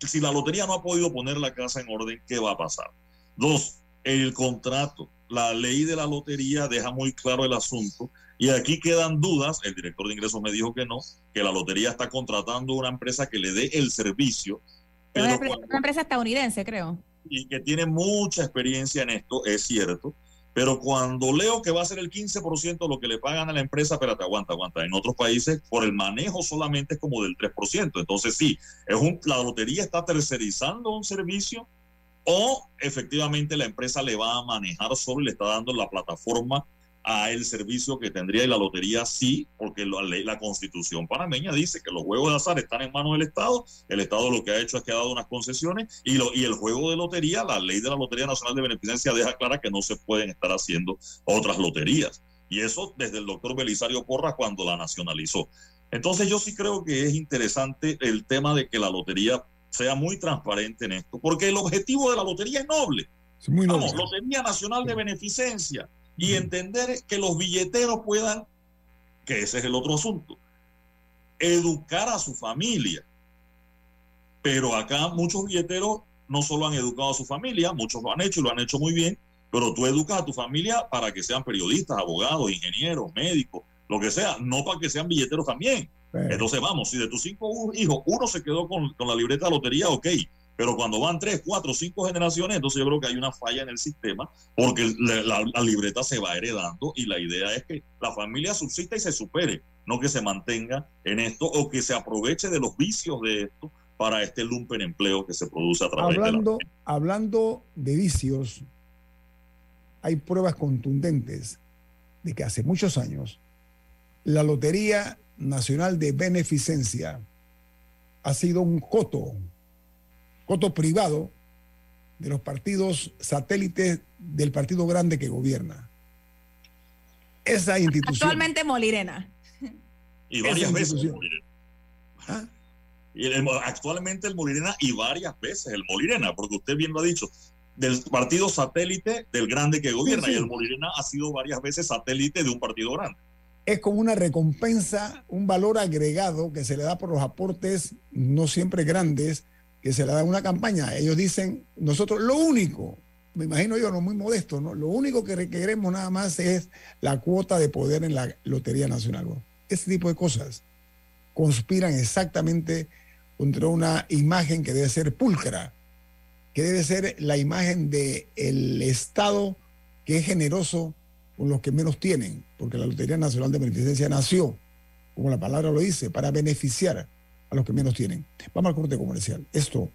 S3: si la lotería no ha podido poner la casa en orden, ¿qué va a pasar? Dos, el contrato. La ley de la lotería deja muy claro el asunto y aquí quedan dudas. El director de ingresos me dijo que no, que la lotería está contratando una empresa que le dé el servicio.
S2: Pero una empresa estadounidense, creo
S3: y que tiene mucha experiencia en esto, es cierto, pero cuando leo que va a ser el 15% de lo que le pagan a la empresa, espérate, aguanta, aguanta. En otros países, por el manejo solamente es como del 3%. Entonces, sí, es un, la lotería está tercerizando un servicio o efectivamente la empresa le va a manejar solo y le está dando la plataforma a el servicio que tendría y la lotería sí, porque la, ley, la constitución panameña dice que los juegos de azar están en manos del Estado, el Estado lo que ha hecho es que ha dado unas concesiones y, lo, y el juego de lotería, la ley de la Lotería Nacional de Beneficencia deja clara que no se pueden estar haciendo otras loterías. Y eso desde el doctor Belisario Porras cuando la nacionalizó. Entonces yo sí creo que es interesante el tema de que la lotería sea muy transparente en esto, porque el objetivo de la lotería es noble.
S1: Es muy noble.
S3: Vamos, Lotería Nacional de Beneficencia y entender que los billeteros puedan, que ese es el otro asunto, educar a su familia. Pero acá muchos billeteros no solo han educado a su familia, muchos lo han hecho y lo han hecho muy bien, pero tú educas a tu familia para que sean periodistas, abogados, ingenieros, médicos, lo que sea, no para que sean billeteros también. Entonces, vamos, si de tus cinco hijos uno se quedó con, con la libreta de lotería, ok, pero cuando van tres, cuatro, cinco generaciones, entonces yo creo que hay una falla en el sistema porque la, libreta se va heredando y la idea es que la familia subsista y se supere, no que se mantenga en esto o que se aproveche de los vicios de esto para este lumpen empleo que se produce a través
S1: hablando,
S3: de
S1: la... Hablando de vicios, hay pruebas contundentes de que hace muchos años la Lotería Nacional de Beneficencia ha sido un coto coto privado de los partidos satélites del partido grande que gobierna. Esa institución.
S2: Actualmente Molirena.
S3: Y varias veces Molirena. ¿Ah? Y actualmente el Molirena y varias veces el Molirena, porque usted bien lo ha dicho, del partido satélite del grande que gobierna y el Molirena ha sido varias veces satélite de un partido grande.
S1: Es como una recompensa, un valor agregado que se le da por los aportes no siempre grandes que se le da una campaña, ellos dicen, nosotros lo único, me imagino yo, no muy modesto, ¿no? Lo único que queremos nada más es la cuota de poder en la Lotería Nacional. Ese tipo de cosas conspiran exactamente contra una imagen que debe ser pulcra, que debe ser la imagen del el Estado que es generoso con los que menos tienen, porque la Lotería Nacional de Beneficencia nació, como la palabra lo dice, para beneficiar a los que menos tienen. Vamos al corte comercial. Esto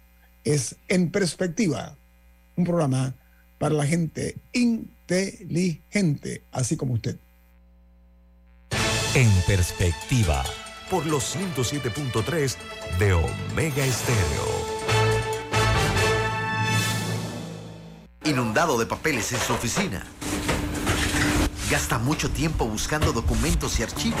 S1: es En Perspectiva, un programa para la gente inteligente, así como usted.
S10: En perspectiva, por los 107.3 de Omega Estéreo.
S14: Inundado de papeles en su oficina. Gasta mucho tiempo buscando documentos y archivos.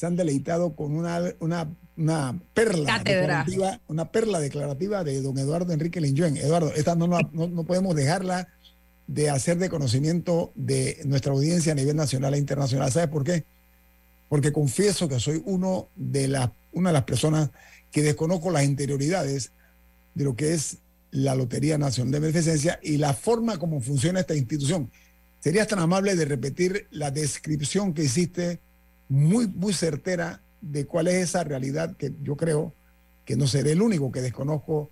S1: Se han deleitado con una, una, una perla
S2: Cátedra.
S1: declarativa, una perla declarativa de don Eduardo Enrique Linjuen. Eduardo, esta no, no, no podemos dejarla de hacer de conocimiento de nuestra audiencia a nivel nacional e internacional. ¿Sabes por qué? Porque confieso que soy uno de las, una de las personas que desconozco las interioridades de lo que es la Lotería Nacional de Beneficencia y la forma como funciona esta institución. ¿Serías tan amable de repetir la descripción que hiciste muy, muy certera de cuál es esa realidad que yo creo que no seré el único que desconozco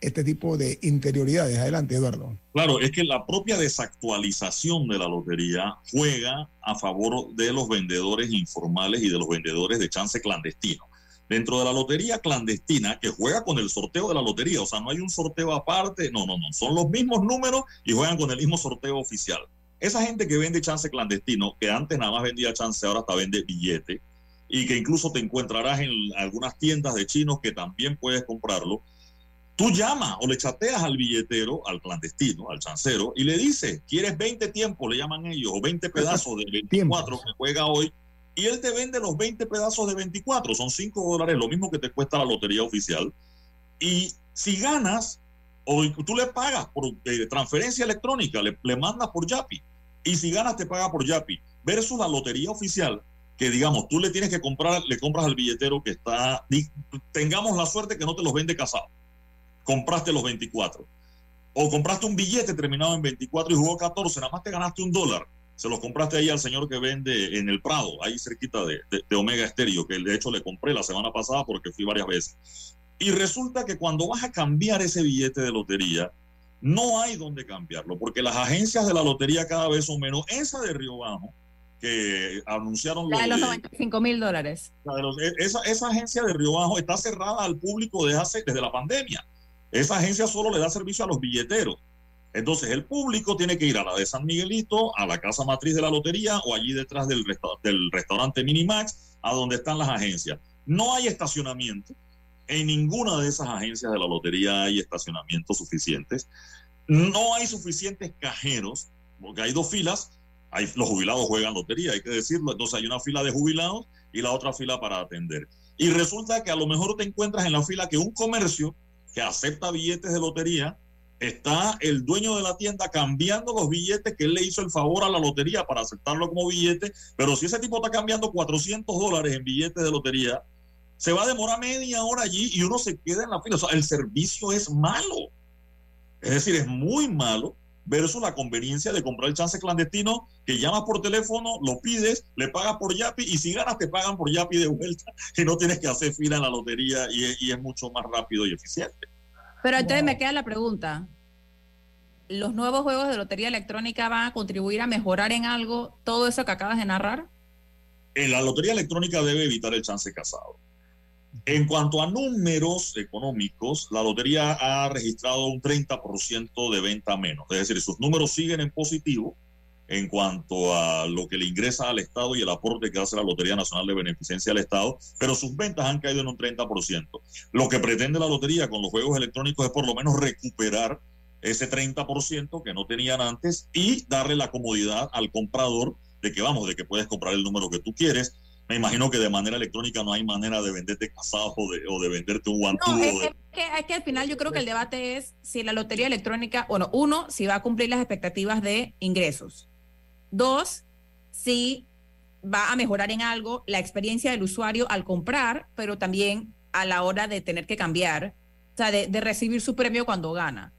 S1: este tipo de interioridades? Adelante, Eduardo.
S3: Claro, es que la propia desactualización de la lotería juega a favor de los vendedores informales y de los vendedores de chance clandestino. Dentro de la lotería clandestina, que juega con el sorteo de la lotería, o sea, no hay un sorteo aparte, no, no, no, son los mismos números y juegan con el mismo sorteo oficial. Esa gente que vende chance clandestino, que antes nada más vendía chance, ahora hasta vende billete, y que incluso te encontrarás en algunas tiendas de chinos que también puedes comprarlo, Tú llamas o le chateas al billetero, al clandestino, al chancero, y le dices, ¿quieres 20 tiempos? Le llaman ellos, o 20 pedazos de 24 que juega hoy, y él te vende los 20 pedazos de 24, son 5 dólares, lo mismo que te cuesta la lotería oficial. Y si ganas, o tú le pagas por eh, transferencia electrónica, le, le mandas por Yapi, y si ganas te paga por Yapi, versus la lotería oficial, que digamos, tú le tienes que comprar, le compras al billetero que está, tengamos la suerte que no te los vende casado compraste los 24. O compraste un billete terminado en 24 y jugó 14, nada más te ganaste un dólar. Se los compraste ahí al señor que vende en el Prado, ahí cerquita de, de- de Omega Estéreo, que de hecho le compré la semana pasada porque fui varias veces. Y resulta que cuando vas a cambiar ese billete de lotería, no hay donde cambiarlo, porque las agencias de la lotería cada vez son menos. Esa de Río Bajo, que anunciaron
S2: La de
S3: lo
S2: los
S3: de-
S2: 95 mil dólares.
S3: e- esa, esa agencia de Río Bajo está cerrada al público desde, hace- desde la pandemia. Esa agencia solo le da servicio a los billeteros. Entonces el público tiene que ir a la de San Miguelito, a la casa matriz de la lotería o allí detrás del, resta- del restaurante Minimax, a donde están las agencias. No hay estacionamiento. En ninguna de esas agencias de la lotería hay estacionamientos suficientes. No hay suficientes cajeros, porque hay dos filas. Hay, los jubilados juegan lotería, hay que decirlo. Entonces hay una fila de jubilados y la otra fila para atender. Y resulta que a lo mejor te encuentras en la fila que un comercio que acepta billetes de lotería, está el dueño de la tienda cambiando los billetes que él le hizo el favor a la lotería para aceptarlo como billete, pero si ese tipo está cambiando 400 dólares en billetes de lotería, se va a demorar media hora allí y uno se queda en la fila. O sea, el servicio es malo. Es decir, es muy malo versus la conveniencia de comprar el chance clandestino que llamas por teléfono, lo pides, le pagas por Yapi y si ganas te pagan por Yapi de vuelta y no tienes que hacer fila en la lotería y es, y es mucho más rápido y eficiente.
S2: Pero entonces me queda la pregunta. ¿Los nuevos juegos de lotería electrónica van a contribuir a mejorar en algo todo eso que acabas de narrar?
S3: En la lotería electrónica debe evitar el chance casado. En cuanto a números económicos, la lotería ha registrado un 30% de venta menos. Es decir, sus números siguen en positivo en cuanto a lo que le ingresa al Estado y el aporte que hace la Lotería Nacional de Beneficencia al Estado, pero sus ventas han caído en un 30%. Lo que pretende la lotería con los juegos electrónicos es por lo menos recuperar ese 30% que no tenían antes y darle la comodidad al comprador de que vamos, de que puedes comprar el número que tú quieres. Me imagino que de manera electrónica no hay manera de venderte casado o de, o de venderte un guantú.
S2: No, es,
S3: de-
S2: que, es que al final yo creo que el debate es si la lotería electrónica, bueno, uno, si va a cumplir las expectativas de ingresos. Dos, si va a mejorar en algo la experiencia del usuario al comprar, pero también a la hora de tener que cambiar, o sea, de, de recibir su premio cuando gana.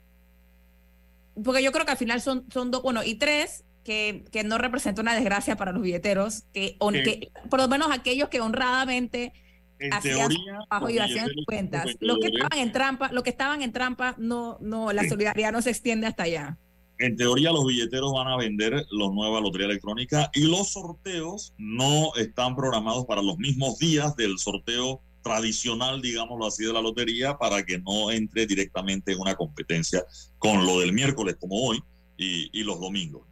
S2: Porque yo creo que al final son, son dos, bueno, y tres, que, que no representa una desgracia para los billeteros, que,
S3: Sí.
S2: que por lo menos aquellos que honradamente
S3: En
S2: hacían
S3: teoría, los
S2: y hacían cuentas. Los que
S3: vendedores.
S2: estaban en trampa, los que estaban en trampa, no, no, la solidaridad no se extiende hasta allá.
S3: En teoría, los billeteros van a vender la nueva lotería electrónica y los sorteos no están programados para los mismos días del sorteo tradicional, digámoslo así, de la lotería para que no entre directamente en una competencia con lo del miércoles como hoy y, y los domingos.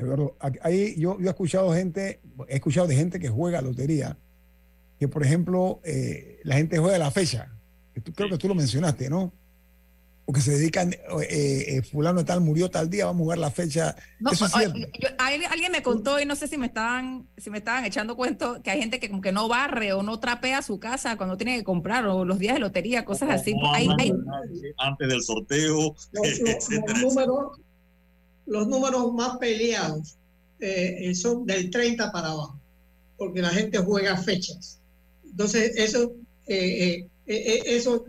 S1: Eduardo, ahí yo, yo he escuchado gente, he escuchado de gente que juega lotería, que por ejemplo, eh, la gente juega la fecha, que tú- creo que tú lo mencionaste, ¿no? O que se dedican, eh, eh, fulano tal murió tal día, vamos a jugar la fecha.
S2: No,
S1: Eso es cierto.
S2: yo- alguien, me contó y no sé si me estaban, si me estaban echando cuento que hay gente que como que no barre o no trapea su casa cuando tiene que comprar o los días de lotería, cosas así.
S3: No
S2: Hay-
S3: hablan
S2: hay-
S3: antes del sorteo,
S4: Los,
S3: etcétera,
S4: los números, los números más peleados eh, eh, son del 30 para abajo, porque la gente juega fechas. Entonces, eso, eh, eh, eso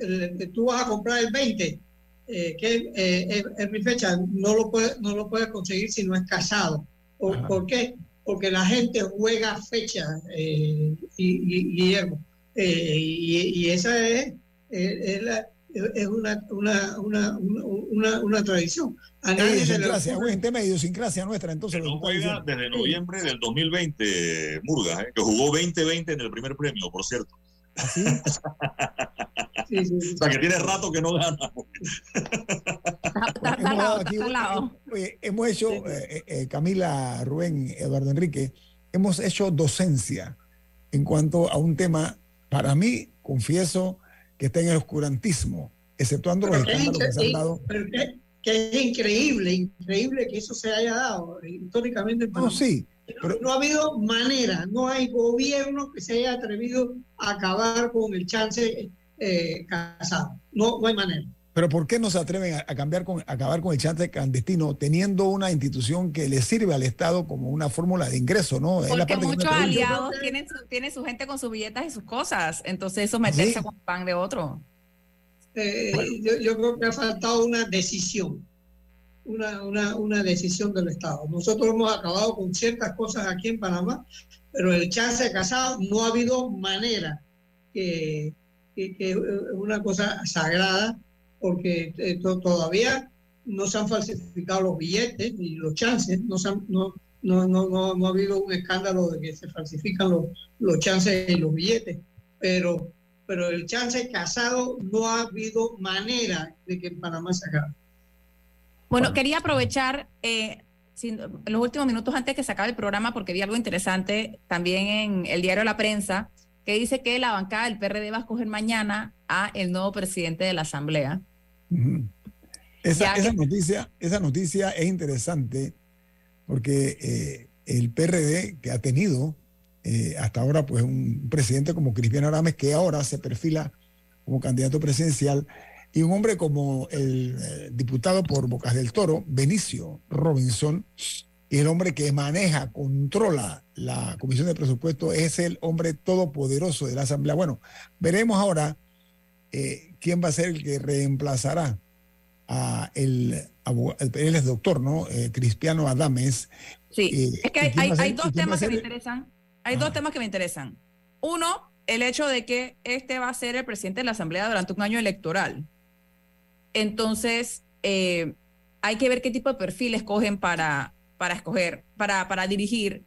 S4: tú vas a comprar el 20, eh, que es, es mi fecha, no lo puedes no lo puedes conseguir si no es casado. ¿Por, qué? Porque la gente juega fechas, eh, y, y- Guillermo. Y, y esa es, es, la- es una, una, una, una, una, una tradición. A nadie se le ocurre-
S1: es un tema de idiosincrasia nuestra, entonces.
S3: no juega
S1: diciendo.
S3: desde noviembre del 2020, Murgas, ¿eh? que jugó 2020 en el primer premio, por cierto.
S4: Sí, sí, sí.
S3: O sea, que tiene rato que no gana.
S2: está, está
S1: Hemos hecho, eh, eh, Camila, Rubén, Eduardo Enrique, hemos hecho docencia en cuanto a un tema, para mí, confieso, que está en el oscurantismo, exceptuando los
S4: Pero
S1: escándalos que se han dado.
S4: pero que- que es increíble, increíble que eso se haya dado históricamente. en
S1: No, sí,
S4: No, no ha habido manera, no hay gobierno que se haya atrevido a acabar con el chance eh, casado. No, no hay manera.
S1: Pero ¿por qué no se atreven a, cambiar con, a acabar con el chante clandestino teniendo una institución que le sirve al Estado como una fórmula de ingreso, ¿no? Es la
S2: Porque
S1: parte
S2: muchos aliados tienen su, tienen su gente con sus billetas y sus cosas. Entonces eso meterse
S1: Sí.
S2: con el pan de otro.
S4: Eh, yo, yo creo que ha faltado una decisión, una, una, una decisión del Estado. Nosotros hemos acabado con ciertas cosas aquí en Panamá, pero el chance de casado no ha habido manera que, que, que es una cosa sagrada, porque eh, to- todavía no se han falsificado los billetes y los chances, no, se han- no, no, no, no, no ha habido un escándalo de que se falsifican los, los chances y los billetes, pero pero el chance casado no ha habido manera de que en Panamá se acabe.
S2: Bueno, quería aprovechar eh, sin- los últimos minutos antes que se acabe el programa porque vi algo interesante también en el diario La Prensa que dice que la bancada del PRD va a escoger mañana a el nuevo presidente de la Asamblea.
S1: Esa, esa
S2: que-
S1: noticia, esa noticia es interesante porque eh, el PRD que ha tenido eh, hasta ahora pues un presidente como Cristiano Arames que ahora se perfila como candidato presidencial y un hombre como el eh, diputado por Bocas del Toro, Benicio Robinson, y el hombre que maneja, controla la Comisión de Presupuesto, es el hombre todopoderoso de la Asamblea. Bueno, veremos ahora eh, quién va a ser el que reemplazará a el, él es doctor, ¿no? Eh, Cristiano Adames.
S2: Sí,
S1: Eh,
S2: es que
S1: ¿y
S2: hay,
S1: ser-
S2: dos temas que me interesan. Hay
S1: Ah.
S2: dos temas que me interesan. Uno, el hecho de que este va a ser el presidente de la Asamblea durante un año electoral. Entonces, eh, hay que ver qué tipo de perfil escogen para, para escoger, para, para dirigir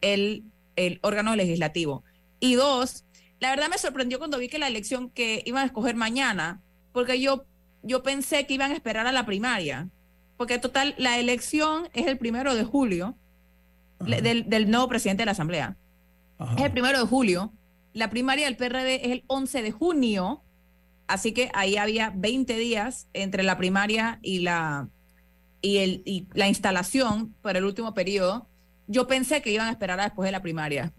S2: el, el órgano legislativo. Y dos, la verdad me sorprendió cuando vi que la elección que iban a escoger mañana, porque yo, yo pensé que iban a esperar a la primaria, porque total, la elección es el primero de julio del, del, nuevo presidente de la Asamblea. Es el primero de julio. La primaria del PRD es el 11 de junio, así que ahí había 20 días entre la primaria y la, y el, y la instalación para el último periodo. Yo pensé que iban a esperar a después de la primaria.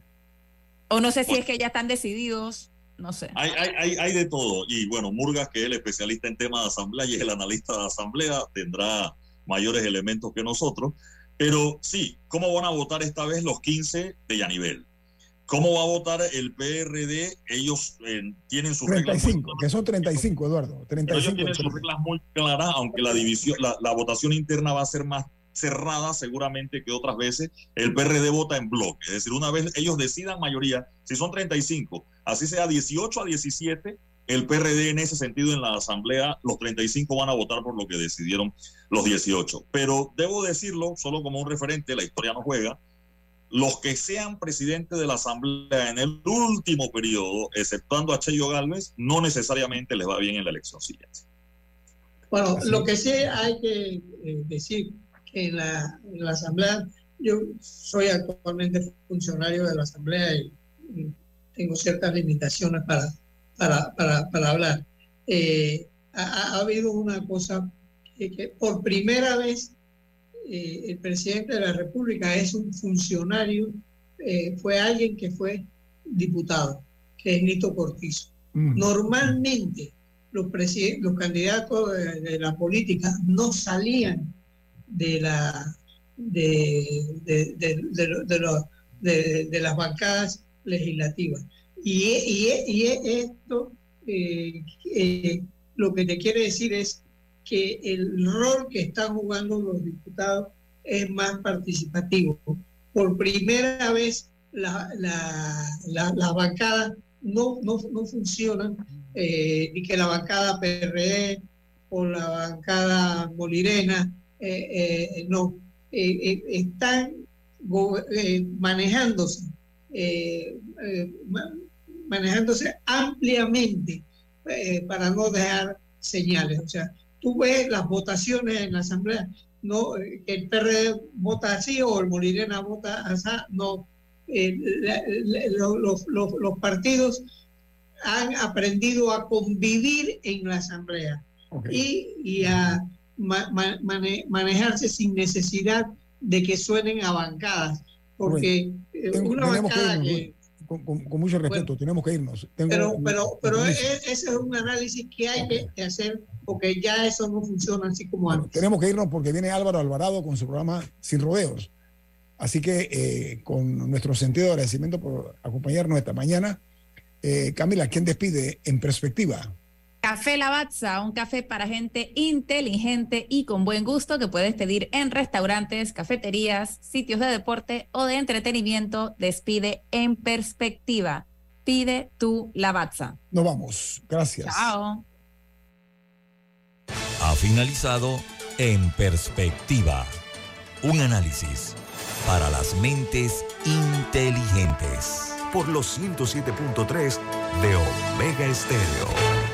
S2: O no sé si es que ya están decididos, no sé.
S3: Hay, hay, hay, de todo. Y bueno, Murgas, que es el especialista en temas de asamblea y es el analista de asamblea, tendrá mayores elementos que nosotros. Pero sí, ¿cómo van a votar esta vez los 15 de Yanivel? ¿Cómo va a votar el PRD? Ellos eh, tienen sus
S1: 35, que son 35, Eduardo. 35
S3: ellos tienen sus reglas muy claras, aunque la división, la, la, votación interna va a ser más cerrada seguramente que otras veces. El PRD vota en bloque, es decir, una vez ellos decidan mayoría, si son 35, así sea 18 a 17, el PRD en ese sentido en la asamblea, los 35 van a votar por lo que decidieron los 18. Pero debo decirlo, solo como un referente, la historia no juega, los que sean presidentes de la asamblea en el último periodo, exceptuando a Cheyo Galvez, no necesariamente les va bien en la elección siguiente.
S4: Bueno, lo que sí hay que eh, decir en la, en la, asamblea, yo soy actualmente funcionario de la asamblea y, y tengo ciertas limitaciones para para, para, para hablar. Eh, ha, ha, habido una cosa que, que por primera vez eh, el presidente de la República es un funcionario, eh, fue alguien que fue diputado, que es Nito Cortizo. Mm. Normalmente los, los candidatos de, de, la política no salían de la de, de, de, de las bancadas legislativas. Y, y, y esto eh, eh, lo que te quiere decir es que el rol que están jugando los diputados es más participativo. Por primera vez las la, la, la bancadas no, no, no funcionan, eh, ni que la bancada PRD o la bancada Molirena, eh, eh, no, están manejándose manejándose ampliamente eh, para no dejar señales. O sea, tú ves las votaciones en la Asamblea, no eh, que el PRD vota así o el Molirena vota así, no. Eh, la, la, los, los, los, partidos han aprendido a convivir en la Asamblea okay. y, y, a ma, ma, mane, manejarse sin necesidad de que suenen a bancadas, porque bueno, una bancada que
S1: con, con, con, mucho respeto, bueno, tenemos que irnos.
S4: Tengo pero pero, pero ese es un análisis que hay okay. que hacer porque ya eso no funciona así como bueno, antes.
S1: Tenemos que irnos porque viene Álvaro Alvarado con su programa Sin Rodeos. Así que eh, con nuestro sentido de agradecimiento por acompañarnos esta mañana, eh, Camila, ¿quién despide en perspectiva?
S2: Café Lavazza, un café para gente inteligente y con buen gusto que puedes pedir en restaurantes, cafeterías, sitios de deporte o de entretenimiento. Despide en perspectiva. Pide tu Lavazza.
S1: Nos vamos. Gracias.
S2: Chao.
S8: Ha finalizado En Perspectiva. Un análisis para las mentes inteligentes.
S10: Por los 107.3 de Omega Estéreo.